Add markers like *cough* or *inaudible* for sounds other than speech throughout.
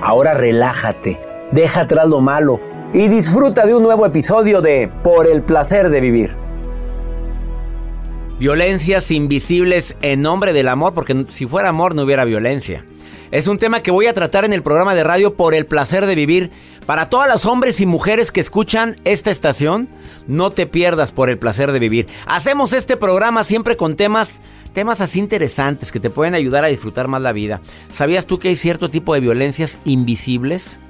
Ahora relájate, deja atrás lo malo y disfruta de un nuevo episodio de Por el placer de vivir. Violencias invisibles en nombre del amor, porque si fuera amor no hubiera violencia. Es un tema que voy a tratar en el programa de radio por el placer de vivir. Para todos los hombres y mujeres que escuchan esta estación, no te pierdas por el placer de vivir. Hacemos este programa siempre con temas, temas así interesantes que te pueden ayudar a disfrutar más la vida. ¿Sabías tú que hay cierto tipo de violencias invisibles?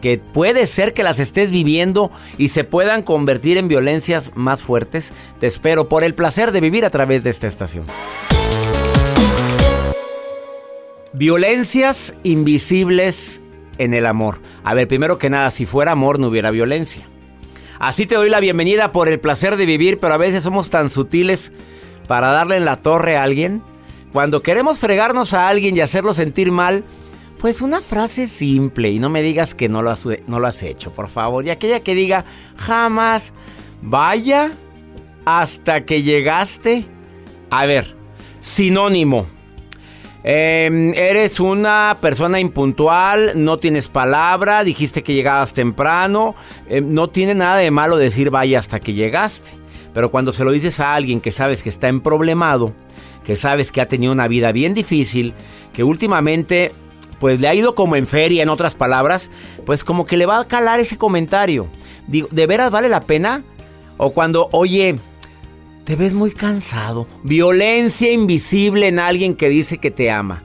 Que puede ser que las estés viviendo y se puedan convertir en violencias más fuertes. Te espero por el placer de vivir a través de esta estación. Violencias invisibles en el amor. A ver, primero que nada, si fuera amor no hubiera violencia. Así te doy la bienvenida por el placer de vivir, pero a veces somos tan sutiles para darle en la torre a alguien. Cuando queremos fregarnos a alguien y hacerlo sentir mal, pues una frase simple y no me digas que no lo has, no lo has hecho, por favor. Y aquella que diga, jamás, vaya hasta que llegaste. A ver, sinónimo. Eh, eres una persona impuntual, no tienes palabra, dijiste que llegabas temprano, eh, no tiene nada de malo decir vaya hasta que llegaste. Pero cuando se lo dices a alguien que sabes que está en problemado, que sabes que ha tenido una vida bien difícil, que últimamente pues le ha ido como en feria, en otras palabras, pues como que le va a calar ese comentario. Digo, ¿de veras vale la pena? O cuando, oye, te ves muy cansado. Violencia invisible en alguien que dice que te ama.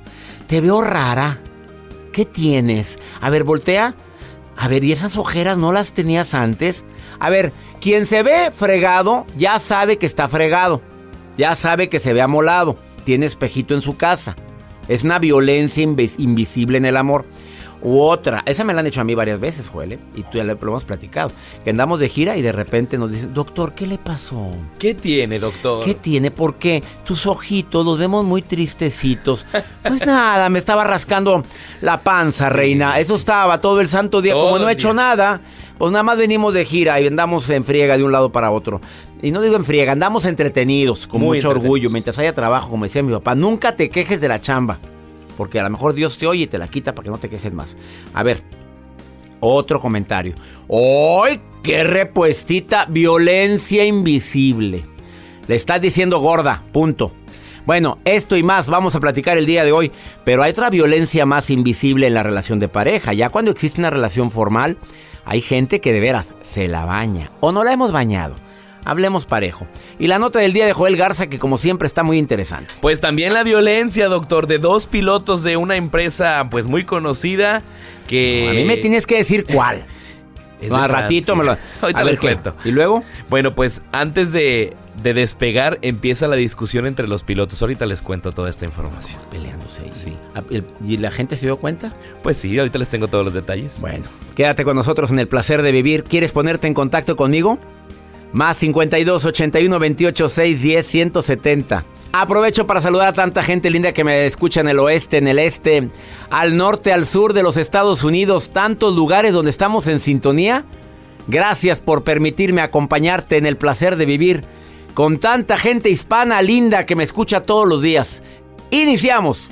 Te veo rara. ¿Qué tienes? A ver, voltea. A ver, ¿y esas ojeras no las tenías antes? A ver, quien se ve fregado ya sabe que está fregado. Ya sabe que se ve amolado. Tiene espejito en su casa. Es una violencia invis- invisible en el amor. U otra, esa me la han hecho a mí varias veces, Joel, ¿eh? y tú ya lo hemos platicado. Que andamos de gira y de repente nos dicen, doctor, ¿qué le pasó? ¿Qué tiene, doctor? ¿Qué tiene? ¿Por qué? Tus ojitos los vemos muy tristecitos. *laughs* Pues nada, me estaba rascando la panza, reina. Eso estaba todo el santo día. Todo Como no he hecho día. nada, pues nada más venimos de gira y andamos en friega de un lado para otro. Y no digo en friega, andamos entretenidos, con Muy mucho orgullo, mientras haya trabajo, como decía mi papá. Nunca te quejes de la chamba. Porque a lo mejor Dios te oye y te la quita para que no te quejes más. A ver, otro comentario. ¡Ay, qué repuestita! Violencia invisible. Le estás diciendo gorda, punto. Bueno, esto y más vamos a platicar el día de hoy, pero hay otra violencia más invisible en la relación de pareja. Ya cuando existe una relación formal, hay gente que de veras se la baña o no la hemos bañado. Hablemos parejo. Y la nota del día de Joel Garza, que como siempre está muy interesante. Pues también la violencia, doctor, de dos pilotos de una empresa pues muy conocida que... A mí me tienes que decir cuál. *laughs* No, ratito me lo. *laughs* Ahorita a ver cuento. ¿Y luego? Bueno, pues antes de, de despegar empieza la discusión entre los pilotos. Ahorita les cuento toda esta información. Peleándose. ahí. Sí. Ah, ¿el- ¿Y la gente se dio cuenta? Pues sí, ahorita les tengo todos los detalles. Bueno, quédate con nosotros en el placer de vivir. ¿Quieres ponerte en contacto conmigo? Más 52 81 28 6 10 170. Aprovecho para saludar a tanta gente linda que me escucha en el oeste, en el este, al norte, al sur de los Estados Unidos, tantos lugares donde estamos en sintonía. Gracias por permitirme acompañarte en el placer de vivir con tanta gente hispana linda que me escucha todos los días. Iniciamos.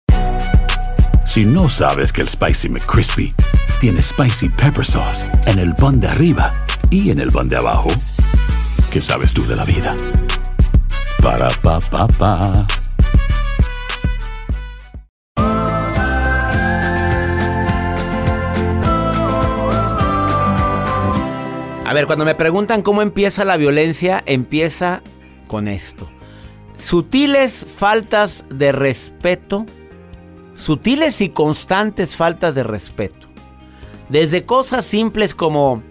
Si no sabes que el Spicy McCrispy tiene Spicy Pepper Sauce en el pan de arriba y en el pan de abajo, ¿qué sabes tú de la vida? Para, pa, pa, pa. A ver, cuando me preguntan cómo empieza la violencia, empieza con esto. Sutiles faltas de respeto, sutiles y constantes faltas de respeto. Desde cosas simples como,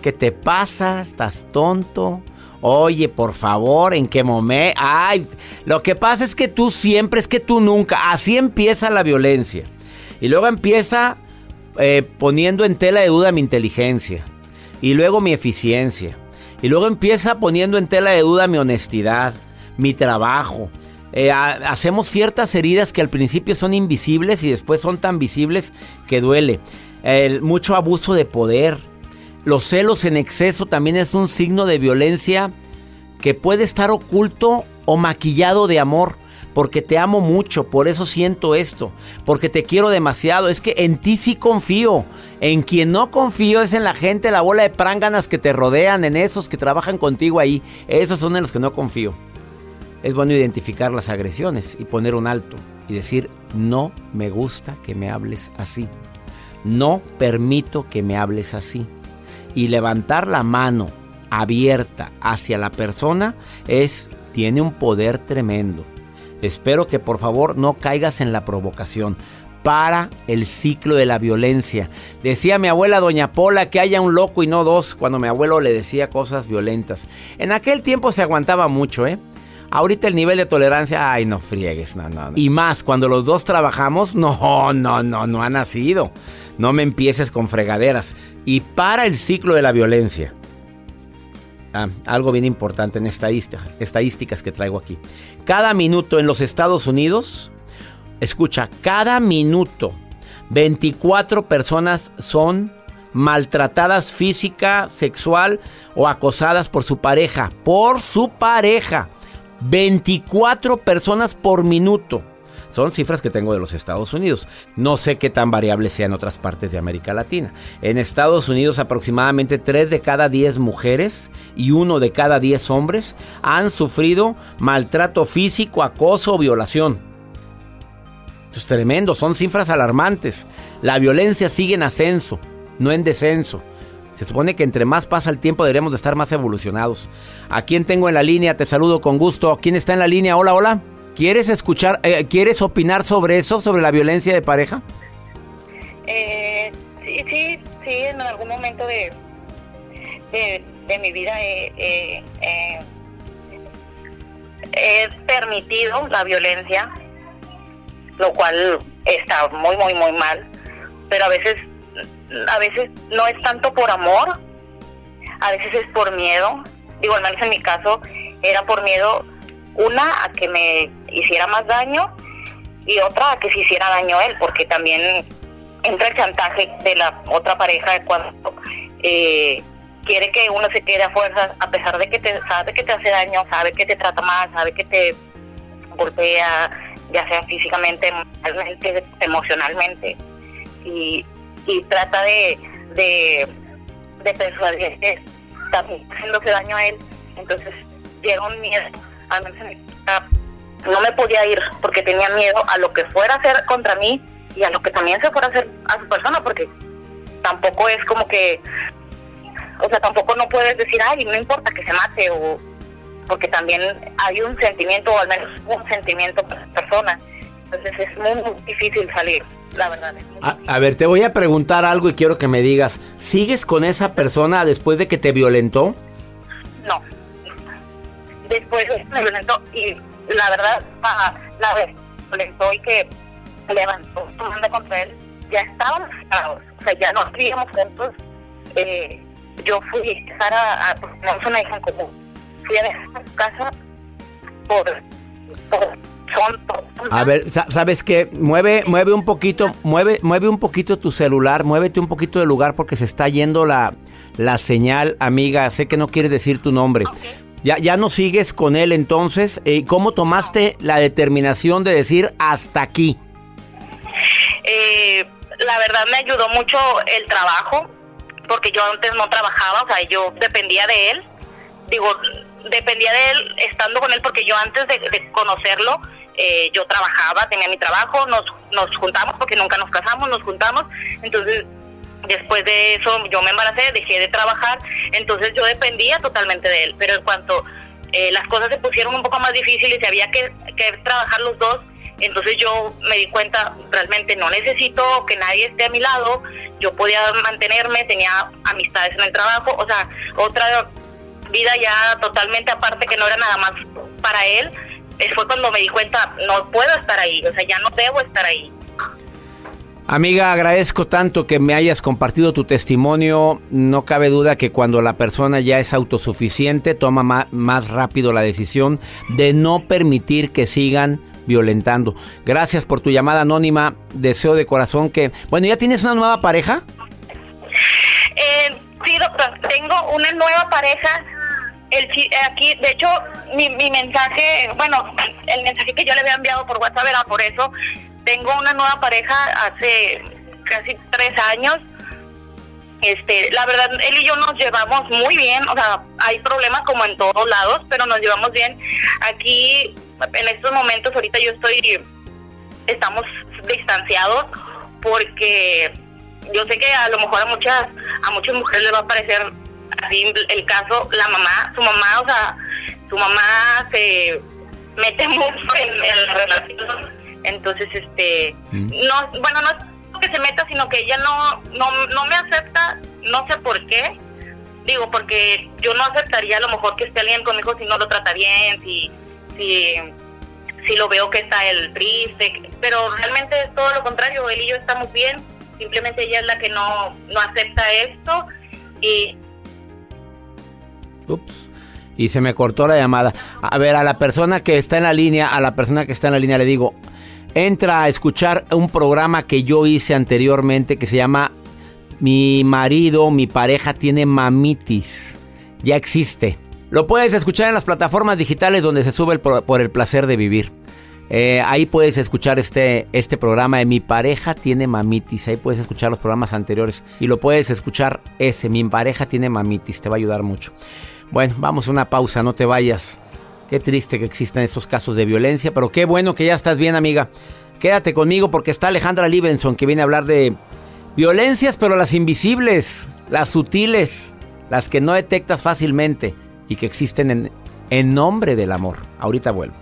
¿qué te pasa? ¿Estás tonto? Oye, por favor, ¿en qué momento? Ay, lo que pasa es que tú siempre, es que tú nunca. Así empieza la violencia. Y luego empieza eh, poniendo en tela de duda mi inteligencia. Y luego mi eficiencia. Y luego empieza poniendo en tela de duda mi honestidad, mi trabajo. Eh, ha- hacemos ciertas heridas que al principio son invisibles y después son tan visibles que duele. El mucho abuso de poder. Los celos en exceso también es un signo de violencia que puede estar oculto o maquillado de amor. Porque te amo mucho, por eso siento esto, porque te quiero demasiado. Es que en ti sí confío. En quien no confío es en la gente, la bola de pránganas que te rodean, en esos que trabajan contigo ahí. Esos son en los que no confío. Es bueno identificar las agresiones y poner un alto y decir, no me gusta que me hables así. No permito que me hables así. Y levantar la mano abierta hacia la persona es tiene un poder tremendo. Espero que por favor no caigas en la provocación. Para el ciclo de la violencia. Decía mi abuela Doña Pola que haya un loco y no dos cuando mi abuelo le decía cosas violentas. En aquel tiempo se aguantaba mucho, ¿eh? Ahorita el nivel de tolerancia, ay, no friegues, no, no. Y más, cuando los dos trabajamos, *laughs* no, no, no, no ha nacido. No me empieces con fregaderas. Y para el ciclo de la violencia. Ah, algo bien importante en estadística, estadísticas que traigo aquí. Cada minuto en los Estados Unidos, escucha, cada minuto 24 personas son maltratadas física, sexual o acosadas por su pareja. Por su pareja. 24 personas por minuto. Son cifras que tengo de los Estados Unidos. No sé qué tan variable sea en otras partes de América Latina. En Estados Unidos aproximadamente 3 de cada 10 mujeres y 1 de cada 10 hombres han sufrido maltrato físico, acoso o violación. Esto es tremendo, son cifras alarmantes. La violencia sigue en ascenso, no en descenso. Se supone que entre más pasa el tiempo deberemos de estar más evolucionados. ¿A quién tengo en la línea? Te saludo con gusto. ¿Quién está en la línea? Hola, hola. ¿Quieres escuchar, eh, quieres opinar sobre eso, sobre la violencia de pareja? Eh, sí, sí, sí, en algún momento de, de, mi vida he- he permitido la violencia, lo cual está muy, muy, muy mal. Pero a veces, a veces no es tanto por amor, a veces es por miedo. Digo, menos en mi caso, era por miedo, una, a que me hiciera más daño y otra, a que se hiciera daño él, porque también entra el chantaje de la otra pareja cuando eh, quiere que uno se quede a fuerzas, a pesar de que te sabe que te hace daño, sabe que te trata mal, sabe que te golpea, ya sea físicamente, mentalmente, emocionalmente, y, y trata de, de, de persuadir que también haciéndose daño a él. Entonces llega miedo, casa, no me podía ir porque tenía miedo a lo que fuera a hacer contra mí y a lo que también se fuera a hacer a su persona, porque tampoco es como que, o sea, tampoco no puedes decir, ay, no importa que se mate, o porque también hay un sentimiento, o al menos un sentimiento por persona. Entonces es muy, difícil salir, la verdad. A, a ver, te voy a preguntar algo y quiero que me digas, ¿sigues con esa persona después de que te violentó? No. Después me violentó y la verdad, la vez violentó y que levantó su manda contra él, ya estábamos separados, o sea, ya no vivíamos juntos. Eh, yo fui a dejar a, una hija en común, fui a dejar a su casa por, por A ver, sa- ¿sabes qué? Mueve, mueve un poquito, mueve, mueve un poquito tu celular, muévete un poquito del lugar porque se está yendo la, la señal, amiga. Sé que no quieres decir tu nombre. Ya, ya no sigues con él entonces. Eh, ¿Cómo tomaste la determinación de decir hasta aquí? Eh, la verdad me ayudó mucho el trabajo, porque yo antes no trabajaba, o sea, yo dependía de él. Digo, dependía de él estando con él, porque yo antes de, de conocerlo, eh, yo trabajaba, tenía mi trabajo, nos, nos juntamos, porque nunca nos casamos, nos juntamos. Entonces, después de eso, yo me embaracé, dejé de trabajar, entonces yo dependía totalmente de él. Pero en cuanto eh, las cosas se pusieron un poco más difíciles y había que, que trabajar los dos, entonces yo me di cuenta, realmente no necesito que nadie esté a mi lado, yo podía mantenerme, tenía amistades en el trabajo, o sea, otra vida ya totalmente aparte que no era nada más para él, fue cuando me di cuenta, no puedo estar ahí, o sea, ya no debo estar ahí. Amiga, agradezco tanto que me hayas compartido tu testimonio. No cabe duda que cuando la persona ya es autosuficiente, toma ma- más rápido la decisión de no permitir que sigan violentando. Gracias por tu llamada anónima. Deseo de corazón que... Bueno, ¿ya tienes una nueva pareja? Eh, sí, doctor, tengo una nueva pareja. El, aquí, de hecho, mi, mi mensaje, bueno, el mensaje que yo le había enviado por WhatsApp era por eso. Tengo una nueva pareja hace casi tres años. Este, la verdad, él y yo nos llevamos muy bien, o sea, hay problemas como en todos lados, pero nos llevamos bien. Aquí, en estos momentos, ahorita yo estoy, estamos distanciados porque yo sé que a lo mejor a muchas, a muchas mujeres les va a parecer así el caso, la mamá, su mamá, o sea, su mamá se mete *laughs* mucho en, la relación, entonces, este, no, bueno, no es que se meta, sino que ella no, no, no me acepta, no sé por qué, digo, porque yo no aceptaría a lo mejor que esté alguien conmigo si no lo trata bien, si, si, si lo veo que está él triste, pero realmente es todo lo contrario, él y yo estamos bien, simplemente ella es la que no, no acepta esto y Ups. Y se me cortó la llamada. A ver, a la persona que está en la línea, a la persona que está en la línea le digo, entra a escuchar un programa que yo hice anteriormente que se llama Mi marido, mi pareja tiene mamitis. Ya existe. Lo puedes escuchar en las plataformas digitales donde se sube por el placer de vivir. Eh, ahí puedes escuchar este, este programa de Mi pareja tiene mamitis. Ahí puedes escuchar los programas anteriores. Y lo puedes escuchar ese, Mi pareja tiene mamitis. Te va a ayudar mucho. Bueno, vamos a una pausa, no te vayas. Qué triste que existan estos casos de violencia, pero qué bueno que ya estás bien, amiga. Quédate conmigo porque está Alejandra Libenson que viene a hablar de violencias, pero las invisibles, las sutiles, las que no detectas fácilmente y que existen en, en nombre del amor. Ahorita vuelvo.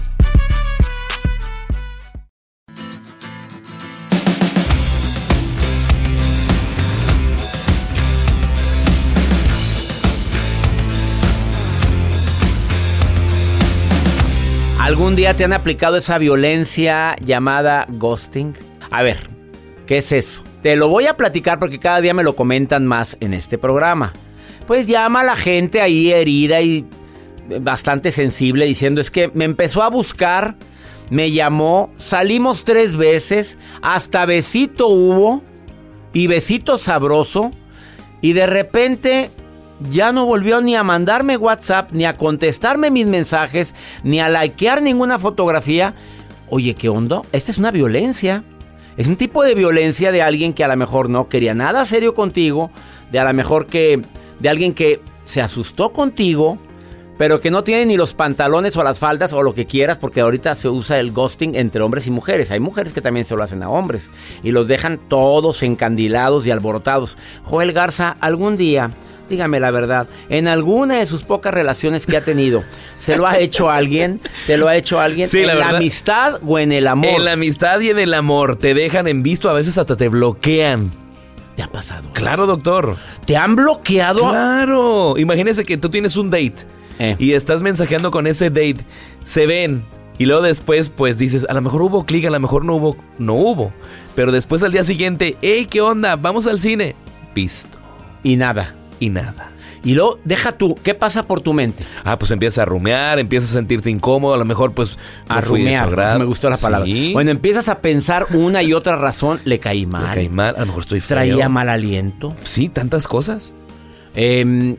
¿Algún día te han aplicado esa violencia llamada ghosting? A ver, ¿qué es eso? Te lo voy a platicar porque cada día me lo comentan más en este programa. Pues llama a la gente ahí herida y bastante sensible diciendo es que me empezó a buscar, me llamó, salimos tres veces, hasta besito hubo y besito sabroso y de repente ya no volvió ni a mandarme WhatsApp, ni a contestarme mis mensajes, ni a likear ninguna fotografía. Oye, ¿qué onda? Esta es una violencia. Es un tipo de violencia de alguien que a lo mejor no quería nada serio contigo, de a lo mejor que de alguien que se asustó contigo, pero que no tiene ni los pantalones o las faldas o lo que quieras, porque ahorita se usa el ghosting entre hombres y mujeres. Hay mujeres que también se lo hacen a hombres y los dejan todos encandilados y alborotados. Joel Garza, algún día dígame la verdad, en alguna de sus pocas relaciones que ha tenido, ¿se lo ha hecho alguien? ¿Te lo ha hecho alguien? Sí, ¿En la la, verdad. amistad o en el amor? En la amistad y en el amor te dejan en visto, a veces hasta te bloquean. ¿Te ha pasado? Claro, doctor. ¿Te han bloqueado? Claro. Imagínese que tú tienes un date Eh. y estás mensajeando con ese date. Se ven. Y luego después, pues dices, a lo mejor hubo clic, a lo mejor no hubo. No hubo. Pero después al día siguiente, hey, ¿qué onda? Vamos al cine. Visto. Y nada. Y nada. Y luego, deja tú, ¿qué pasa por tu mente? Ah, pues empiezas a rumear, empiezas a sentirte incómodo, a lo mejor pues... A no su rumear, me gustó la palabra. Sí, Bueno, empiezas a pensar una y otra razón, le caí mal. me caí mal, a lo mejor estoy feo. Traía mal aliento. Sí, tantas cosas. Em,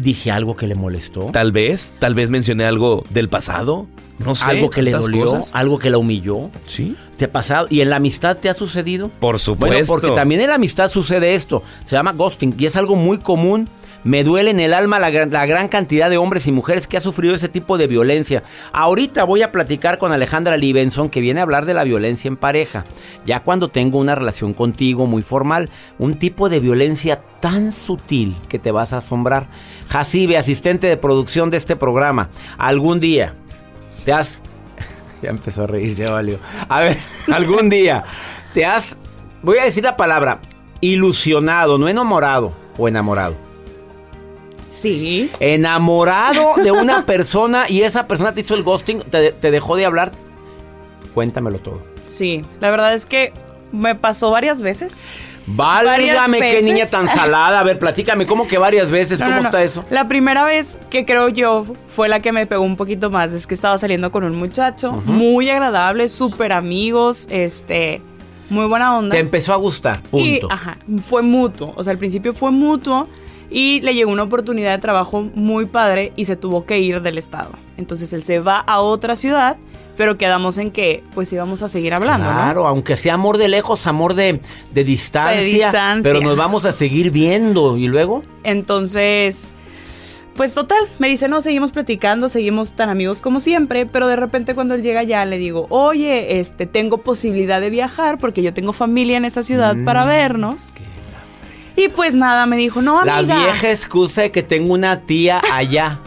dije algo que le molestó. Tal vez, tal vez mencioné algo del pasado. No sé. algo que le dolió, cosas. algo que la humilló. Sí. ¿Te ha pasado? ¿Y en la amistad te ha sucedido? Por supuesto. Bueno, porque también en la amistad sucede esto. Se llama ghosting y es algo muy común. Me duele en el alma la, gran- la gran cantidad de hombres y mujeres que ha sufrido ese tipo de violencia. Ahorita voy a platicar con Alejandra Libenson que viene a hablar de la violencia en pareja. Ya cuando tengo una relación contigo muy formal, un tipo de violencia tan sutil que te vas a asombrar. Jacibe, asistente de producción de este programa, algún día te has *laughs* ya empezó a reír, ya valió. A ver, *laughs* algún día te has, voy a decir la palabra, ilusionado, no enamorado o enamorado. Sí. Enamorado de una *laughs* persona y esa persona te hizo el ghosting, te, te dejó de hablar. Cuéntamelo todo. Sí, la verdad es que me pasó varias veces. Válgame, qué niña tan salada. A ver, platícame, ¿cómo que varias veces? No, ¿Cómo no, no. está eso? La primera vez que creo yo fue la que me pegó un poquito más. Es que estaba saliendo con un muchacho muy agradable, súper amigos, este, muy buena onda. Te empezó a gustar, Y, punto. ajá, fue mutuo. O sea, al principio fue mutuo y le llegó una oportunidad de trabajo muy padre y se tuvo que ir del estado. Entonces él se va a otra ciudad pero quedamos en que pues íbamos a seguir hablando, ¿no? Claro, aunque sea amor de lejos, amor de, de distancia, De distancia. pero nos vamos a seguir viendo y luego Entonces, pues total, me dice, no, seguimos platicando, seguimos tan amigos como siempre, pero de repente cuando él llega ya le digo, oye, este, tengo posibilidad de viajar porque yo tengo familia en esa ciudad para Mm, vernos. Y pues nada, me dijo, no, la amiga. vieja excusa de que tengo una tía allá.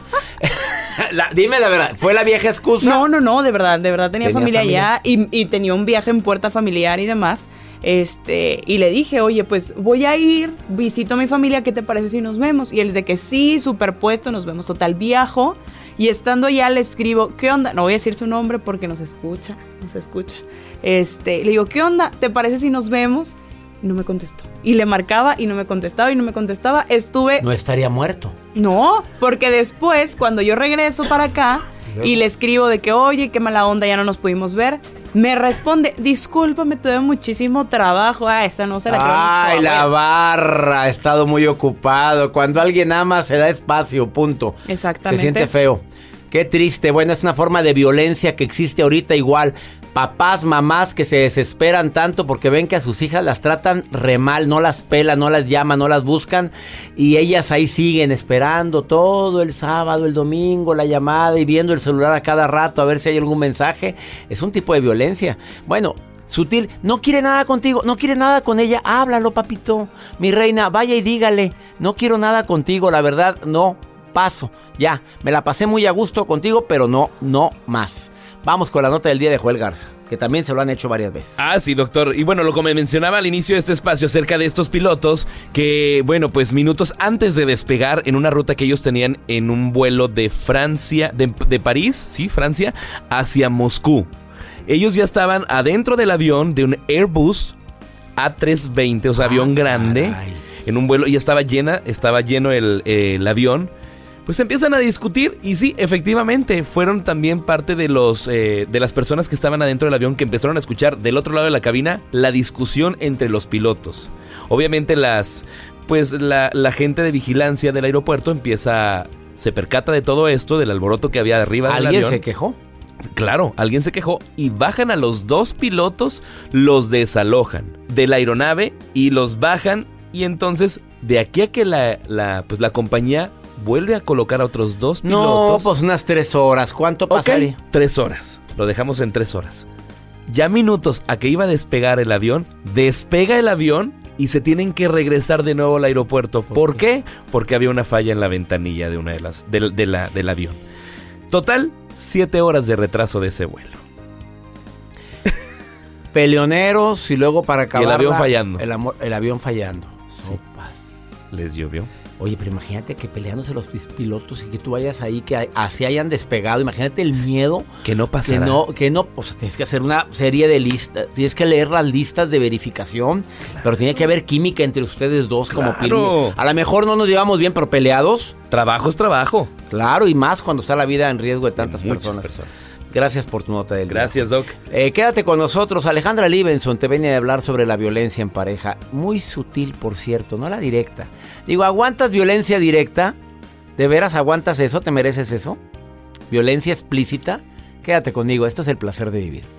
*laughs* *laughs* La- dime la verdad, ¿fue la vieja excusa? No, no, no, de verdad, de verdad tenía, Tenía familia, familia. allá y, y tenía un viaje en puerta familiar y demás. Este, y le dije, oye, pues voy a ir, visito a mi familia, ¿qué te parece si nos vemos? Y él de que sí, superpuesto, nos vemos total viajo. Y estando allá le escribo, ¿qué onda? No voy a decir su nombre porque nos escucha, nos escucha. Este, le digo, ¿qué onda? ¿Te parece si nos vemos? Y no me contestó. Y le marcaba y no me contestaba y no me contestaba. Estuve No estaría muerto. no, porque después, cuando yo regreso para acá *laughs* y le escribo de que, oye, qué mala onda, ya no nos pudimos ver, me responde, discúlpame, tuve muchísimo trabajo. Ah, esa no se la creo. Ay, la abuela". barra, ha estado muy ocupado. Cuando alguien ama, se da espacio, punto. Exactamente. Se siente feo. Qué triste. Bueno, es una forma de violencia que existe ahorita igual. Papás, mamás que se desesperan tanto porque ven que a sus hijas las tratan re mal, no las pelan, no las llaman, no las buscan y ellas ahí siguen esperando todo el sábado, el domingo, la llamada y viendo el celular a cada rato a ver si hay algún mensaje. Es un tipo de violencia. Bueno, Sutil, no quiere nada contigo, no quiere nada con ella, háblalo, papito. Mi reina, vaya y dígale, no quiero nada contigo, la verdad, no, paso. Ya, me la pasé muy a gusto contigo, pero no, no más. Vamos con la nota del día de Joel Garza, que también se lo han hecho varias veces. Ah, sí, doctor. Y bueno, lo que me mencionaba al inicio de este espacio acerca de estos pilotos, que bueno, pues minutos antes de despegar en una ruta que ellos tenían en un vuelo de Francia, de, de París, sí, Francia, hacia Moscú. Ellos ya estaban adentro del avión de un Airbus A320, o sea, avión grande, en un vuelo, y estaba llena, estaba lleno el, el avión. Pues empiezan a discutir y sí, efectivamente, fueron también parte de los eh, de las personas que estaban adentro del avión que empezaron a escuchar del otro lado de la cabina la discusión entre los pilotos. Obviamente las pues la, la gente de vigilancia del aeropuerto empieza se percata de todo esto, del alboroto que había arriba del ¿Alguien avión. se quejó? Claro, alguien se quejó y bajan a los dos pilotos, los desalojan de la aeronave y los bajan y entonces de aquí a que la, la, pues la compañía vuelve a colocar a otros dos No, pilotos. pues unas tres horas. ¿Cuánto pasaría? tres horas. Lo dejamos en tres horas. Ya minutos a que iba a despegar el avión, despega el avión y se tienen que regresar de nuevo al aeropuerto. ¿Por qué? Porque había una falla en la ventanilla de una de las del- de la- del avión. Total, siete horas de retraso de ese vuelo. *laughs* Peleoneros y luego para acabar. avión fallando. El, amor- el avión fallando. Sopas. Les llovió. Oye, pero imagínate que peleándose los pilotos y que tú vayas ahí, que así hayan despegado. Imagínate el miedo. Que no Que pasará. no, que no, pues tienes que hacer una serie de listas, tienes que leer las listas de verificación, pero tiene que haber química entre ustedes dos como pilotos. A lo mejor no nos llevamos bien, pero peleados. Trabajo es trabajo. Claro, y más cuando está la vida en riesgo de tantas personas. Gracias por tu nota del día. Gracias, Doc. Eh, quédate con nosotros. Alejandra Libenson te viene a hablar sobre la violencia en pareja. Muy sutil, por cierto, no la directa. Digo, ¿aguantas violencia directa? ¿De veras aguantas eso? ¿Te mereces eso? ¿Violencia explícita? Quédate conmigo, esto es el placer de vivir.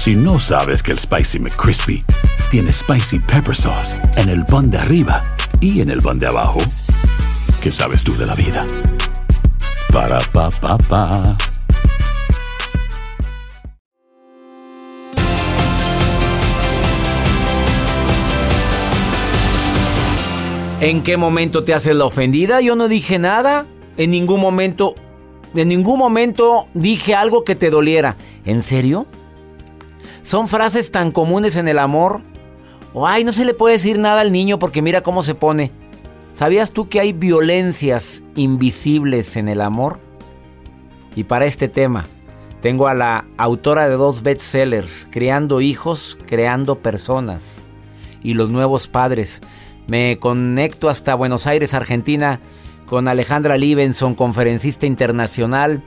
Si no sabes que el Spicy McCrispy tiene Spicy Pepper Sauce en el pan de arriba y en el pan de abajo, ¿qué sabes tú de la vida? Para, pa, pa, pa. ¿En qué momento te haces la ofendida? Yo no dije nada. En ningún momento, en ningún momento dije algo que te doliera. ¿En serio? Son frases tan comunes en el amor. O ay, no se le puede decir nada al niño porque mira cómo se pone. ¿Sabías tú que hay violencias invisibles en el amor? Y para este tema, tengo a la autora de dos bestsellers, Creando hijos, creando personas, y los nuevos padres. Me conecto hasta Buenos Aires, Argentina, con Alejandra Libenson, conferencista internacional,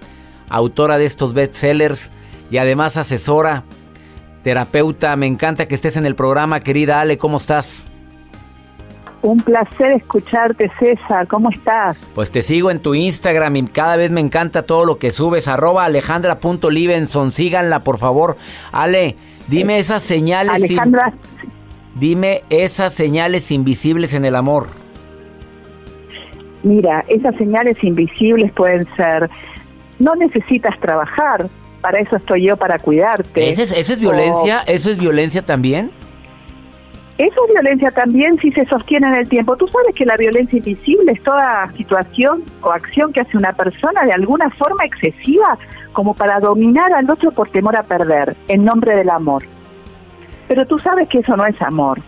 autora de estos bestsellers y además asesora, terapeuta. Me encanta que estés en el programa, querida Ale, ¿cómo estás? Un placer escucharte, César. ¿Cómo estás? Pues te sigo en tu Instagram y cada vez me encanta todo lo que subes. Arroba alejandra.libenson. Síganla, por favor. Ale, dime esas señales. Alejandra. Dime esas señales invisibles en el amor. Mira, esas señales invisibles pueden ser, no necesitas trabajar, para eso estoy yo, para cuidarte. ¿Esa es, violencia? O- ¿Eso es violencia también? Eso es violencia también si se sostiene en el tiempo. Tú sabes que la violencia invisible es toda situación o acción que hace una persona de alguna forma excesiva como para dominar al otro por temor a perder, en nombre del amor. Pero tú sabes que eso no es amor.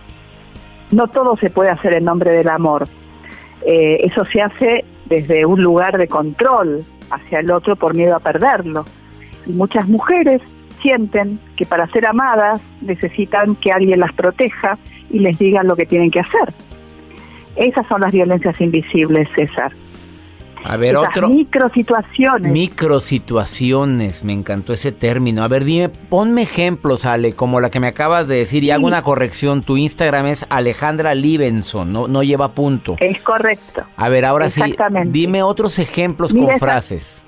No todo se puede hacer en nombre del amor. Eh, eso se hace desde un lugar de control hacia el otro por miedo a perderlo. Y muchas mujeres sienten que para ser amadas necesitan que alguien las proteja y les diga lo que tienen que hacer. Esas son las violencias invisibles, César. A ver, Esas otro. microsituaciones. Microsituaciones, me encantó ese término. A ver, dime, ponme ejemplos, Ale, como la que me acabas de decir y hago una corrección. Tu Instagram es Alejandra Libenson, no, no lleva punto. Es correcto. A ver, ahora sí, dime otros ejemplos Mira, con esa- frases.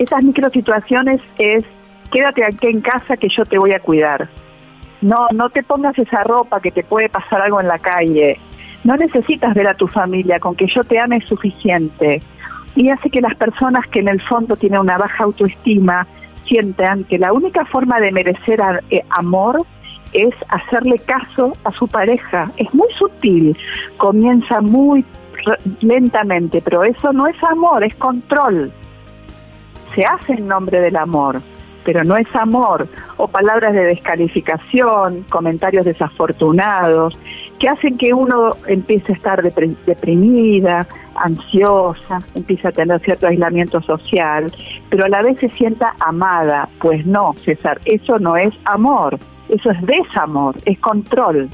Es- esas microsituaciones es quédate aquí en casa que yo te voy a cuidar. No, no te pongas esa ropa que te puede pasar algo en la calle. No necesitas ver a tu familia, con que yo te ame es suficiente. Y hace que las personas que en el fondo tienen una baja autoestima sientan que la única forma de merecer eh, amor es hacerle caso a su pareja. Es muy sutil, comienza muy lentamente, pero eso no es amor, es control se hace en nombre del amor, pero no es amor, o palabras de descalificación, comentarios desafortunados, que hacen que uno empiece a estar deprimida, ansiosa, empiece a tener cierto aislamiento social, pero a la vez se sienta amada. Pues no, César, eso no es amor, eso es desamor, es control.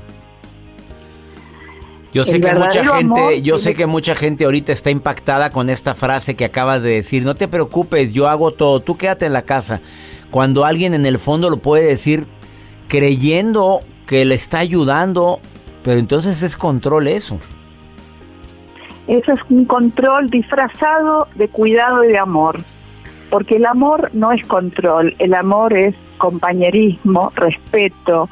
Yo sé El que mucha gente, amor yo sé que mucha gente ahorita está impactada con esta frase que acabas de decir. No te preocupes, yo hago todo, tú quédate en la casa. Cuando alguien en el fondo lo puede decir creyendo que le está ayudando, pero entonces es control eso. Eso es un control disfrazado de cuidado y de amor. Porque el amor no es control, el amor es compañerismo, respeto,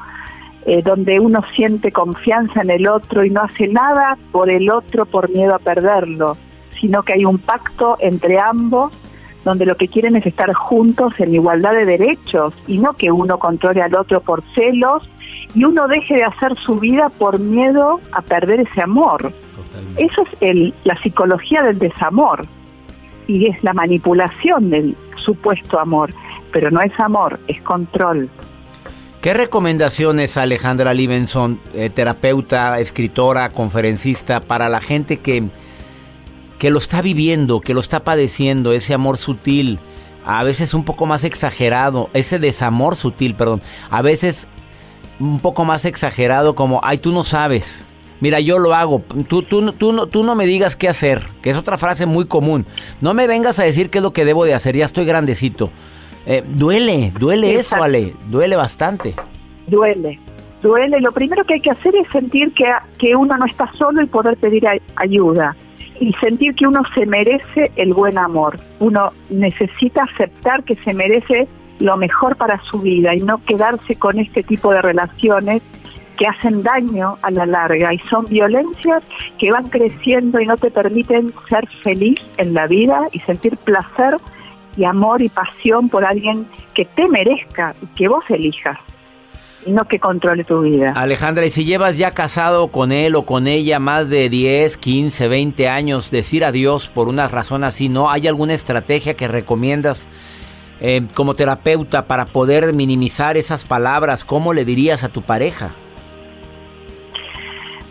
eh, donde uno siente confianza en el otro y no hace nada por el otro por miedo a perderlo, sino que hay un pacto entre ambos donde lo que quieren es estar juntos en igualdad de derechos y no que uno controle al otro por celos y uno deje de hacer su vida por miedo a perder ese amor. Eso es el, la psicología del desamor y es la manipulación del supuesto amor, pero no es amor, es control. ¿Qué recomendaciones, Alejandra Libenson, eh, terapeuta, escritora, conferencista, para la gente que, que lo está viviendo, que lo está padeciendo, ese amor sutil, a veces un poco más exagerado, ese desamor sutil, perdón, a veces un poco más exagerado como, ay, tú no sabes, Mira, yo lo hago. Tú, tú, tú, no, tú no me digas qué hacer, que es otra frase muy común. No me vengas a decir qué es lo que debo de hacer, ya estoy grandecito. Eh, duele, duele eso, Ale, duele bastante. Duele, duele. Lo primero que hay que hacer es sentir que, que uno no está solo y poder pedir ayuda. Y sentir que uno se merece el buen amor. Uno necesita aceptar que se merece lo mejor para su vida y no quedarse con este tipo de relaciones que hacen daño a la larga y son violencias que van creciendo y no te permiten ser feliz en la vida y sentir placer y amor y pasión por alguien que te merezca y que vos elijas y no que controle tu vida. Alejandra, y si llevas ya casado con él o con ella más de 10, 15, 20 años, decir adiós por una razón así, ¿no? ¿Hay alguna estrategia que recomiendas eh, como terapeuta para poder minimizar esas palabras? ¿Cómo le dirías a tu pareja?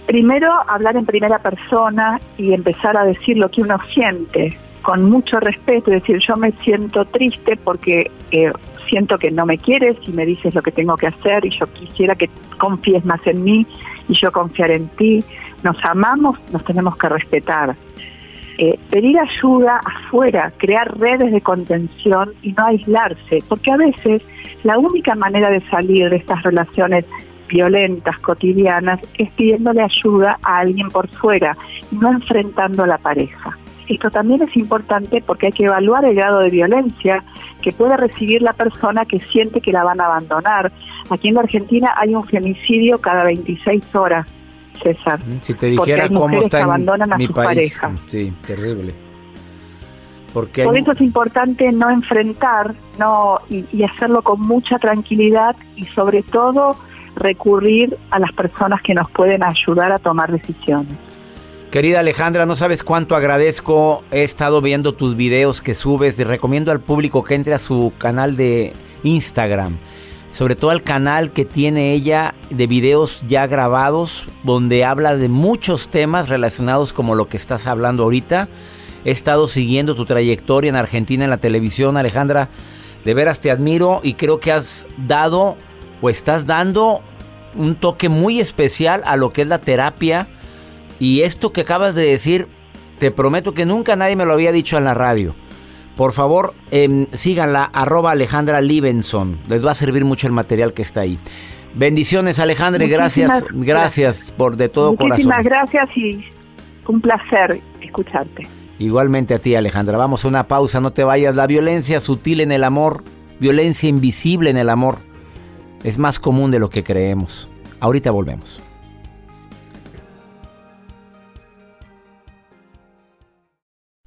Primero, hablar en primera persona y empezar a decir lo que uno siente con mucho respeto, y decir yo me siento triste porque eh, siento que no me quieres y me dices lo que tengo que hacer y yo quisiera que confíes más en mí y yo confiar en ti. Nos amamos, nos tenemos que respetar. Eh, pedir ayuda afuera, crear redes de contención y no aislarse, porque a veces la única manera de salir de estas relaciones violentas, cotidianas, es pidiéndole ayuda a alguien por fuera, no enfrentando a la pareja. Esto también es importante porque hay que evaluar el grado de violencia que puede recibir la persona que siente que la van a abandonar. Aquí en la Argentina hay un femicidio cada 26 horas, César. Si te dijera hay cómo está que en abandonan a mi sus país. parejas. Sí, terrible. Porque hay- Por eso es importante no enfrentar no y, y hacerlo con mucha tranquilidad y sobre todo recurrir a las personas que nos pueden ayudar a tomar decisiones. Querida Alejandra, no sabes cuánto agradezco. He estado viendo tus videos que subes. Te recomiendo al público que entre a su canal de Instagram. Sobre todo al canal que tiene ella de videos ya grabados, donde habla de muchos temas relacionados como lo que estás hablando ahorita. He estado siguiendo tu trayectoria en Argentina en la televisión, Alejandra. De veras te admiro y creo que has dado o estás dando un toque muy especial a lo que es la terapia. Y esto que acabas de decir, te prometo que nunca nadie me lo había dicho en la radio. Por favor, em, síganla, arroba Alejandra Libenson. Les va a servir mucho el material que está ahí. Bendiciones, Alejandra, gracias, Muchísimas gracias por de todo Muchísimas corazón. gracias y un placer escucharte. Igualmente a ti, Alejandra. Vamos a una pausa, no te vayas. La violencia sutil en el amor, violencia invisible en el amor, es más común de lo que creemos. Ahorita volvemos.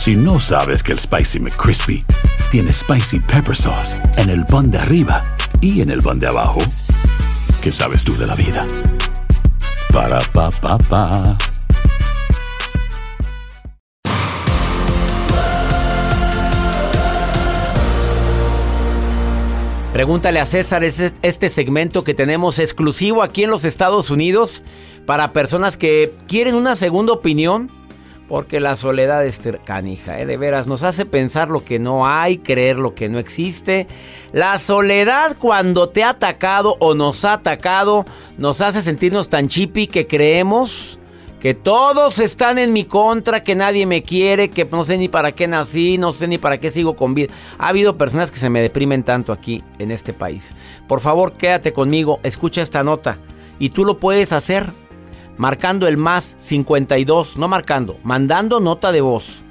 Si no sabes que el Spicy McCrispy tiene Spicy Pepper Sauce en el pan de arriba y en el pan de abajo, ¿qué sabes tú de la vida? Para, pa, pa, pa. Pregúntale a César, es este segmento que tenemos exclusivo aquí en los Estados Unidos para personas que quieren una segunda opinión. Porque la soledad es canija, ¿eh? de veras, nos hace pensar lo que no hay, creer lo que no existe. La soledad cuando te ha atacado o nos ha atacado, nos hace sentirnos tan chipi que creemos que todos están en mi contra, que nadie me quiere, que no sé ni para qué nací, no sé ni para qué sigo con vida. Ha habido personas que se me deprimen tanto aquí en este país. Por favor, quédate conmigo, escucha esta nota y tú lo puedes hacer marcando el más 52, no marcando, mandando nota de voz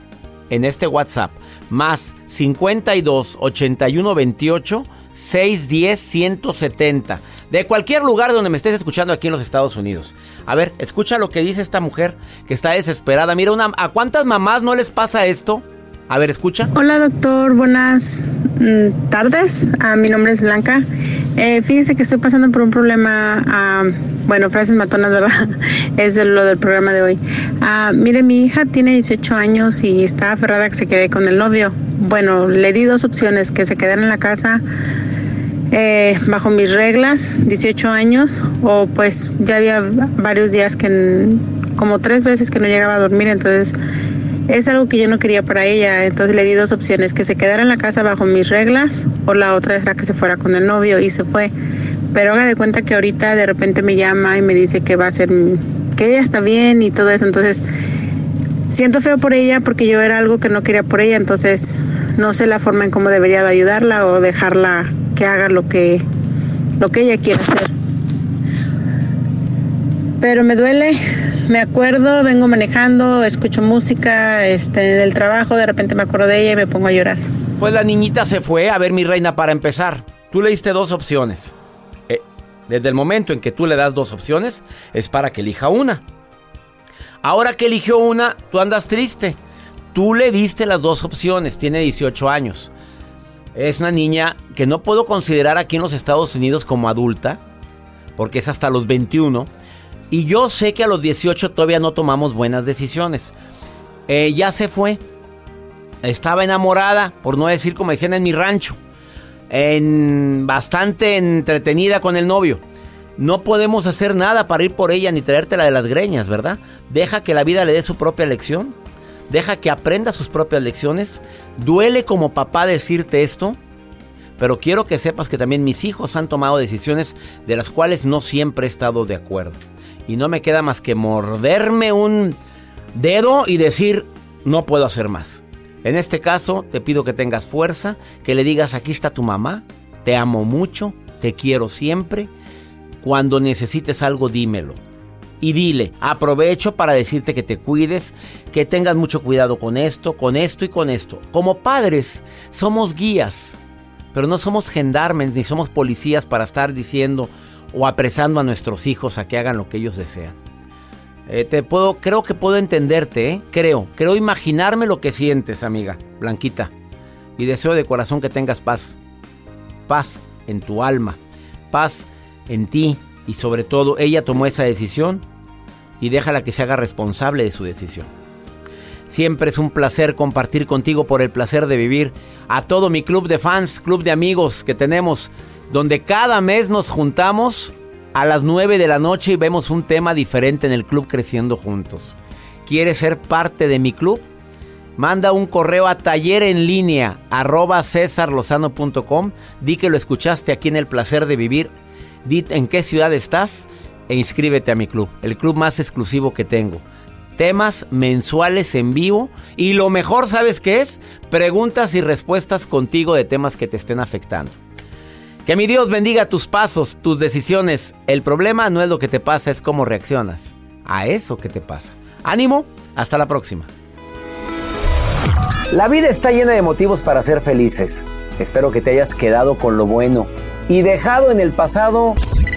en este WhatsApp, más 52 81 28 610 170 de cualquier lugar donde me estés escuchando aquí en los Estados Unidos. A ver, escucha lo que dice esta mujer que está desesperada. Mira, ¿a cuántas mamás no les pasa esto? A ver, escucha. Hola doctor, buenas mm, tardes. Ah, mi nombre es Blanca. Eh, fíjese que estoy pasando por un problema, ah, bueno, frases matonas, ¿verdad? *laughs* es de lo del programa de hoy. Ah, mire, mi hija tiene 18 años y está aferrada que se quede con el novio. Bueno, le di dos opciones, que se quedara en la casa eh, bajo mis reglas, 18 años, o pues ya había varios días que, como tres veces que no llegaba a dormir, entonces es algo que yo no quería para ella, entonces le di dos opciones, que se quedara en la casa bajo mis reglas o la otra es la que se fuera con el novio y se fue. Pero haga de cuenta que ahorita de repente me llama y me dice que va a ser, que ella está bien y todo eso, entonces siento feo por ella porque yo era algo que no quería por ella, entonces no sé la forma en cómo debería de ayudarla o dejarla que haga lo que, lo que ella quiera hacer. Pero me duele, me acuerdo, vengo manejando, escucho música, este, en el trabajo, de repente me acuerdo de ella y me pongo a llorar. Pues la niñita se fue. A ver, mi reina, para empezar, tú le diste dos opciones. Eh, desde el momento en que tú le das dos opciones, es para que elija una. Ahora que eligió una, tú andas triste. Tú le diste las dos opciones, tiene 18 años. Es una niña que no puedo considerar aquí en los Estados Unidos como adulta, porque es hasta los 21. Y yo sé que a los 18 todavía no tomamos buenas decisiones. Eh, ya se fue. Estaba enamorada, por no decir como decían en mi rancho. En bastante entretenida con el novio. No podemos hacer nada para ir por ella ni traértela de las greñas, ¿verdad? Deja que la vida le dé su propia lección. Deja que aprenda sus propias lecciones. Duele como papá decirte esto, pero quiero que sepas que también mis hijos han tomado decisiones de las cuales no siempre he estado de acuerdo. Y no me queda más que morderme un dedo y decir, no puedo hacer más. En este caso, te pido que tengas fuerza, que le digas, aquí está tu mamá, te amo mucho, te quiero siempre. Cuando necesites algo, dímelo y dile, aprovecho para decirte que te cuides, que tengas mucho cuidado con esto, con esto y con esto. Como padres, somos guías, pero no somos gendarmes ni somos policías para estar diciendo o apresando a nuestros hijos a que hagan lo que ellos desean. Eh, te puedo, creo que puedo entenderte, ¿eh? creo, creo imaginarme lo que sientes, amiga, Blanquita. Y deseo de corazón que tengas paz, paz en tu alma, paz en ti, y sobre todo ella tomó esa decisión y déjala que se haga responsable de su decisión. Siempre es un placer compartir contigo por el placer de vivir a todo mi club de fans, club de amigos que tenemos, donde cada mes nos juntamos a las 9 de la noche y vemos un tema diferente en el club creciendo juntos. ¿Quieres ser parte de mi club? Manda un correo a taller en línea arroba Di que lo escuchaste aquí en el placer de vivir Di en qué ciudad estás e inscríbete a mi club, el club más exclusivo que tengo. Temas mensuales en vivo y lo mejor, ¿sabes qué es? Preguntas y respuestas contigo de temas que te estén afectando. Que mi Dios bendiga tus pasos, tus decisiones. El problema no es lo que te pasa, es cómo reaccionas a eso que te pasa. Ánimo, hasta la próxima. La vida está llena de motivos para ser felices. Espero que te hayas quedado con lo bueno y dejado en el pasado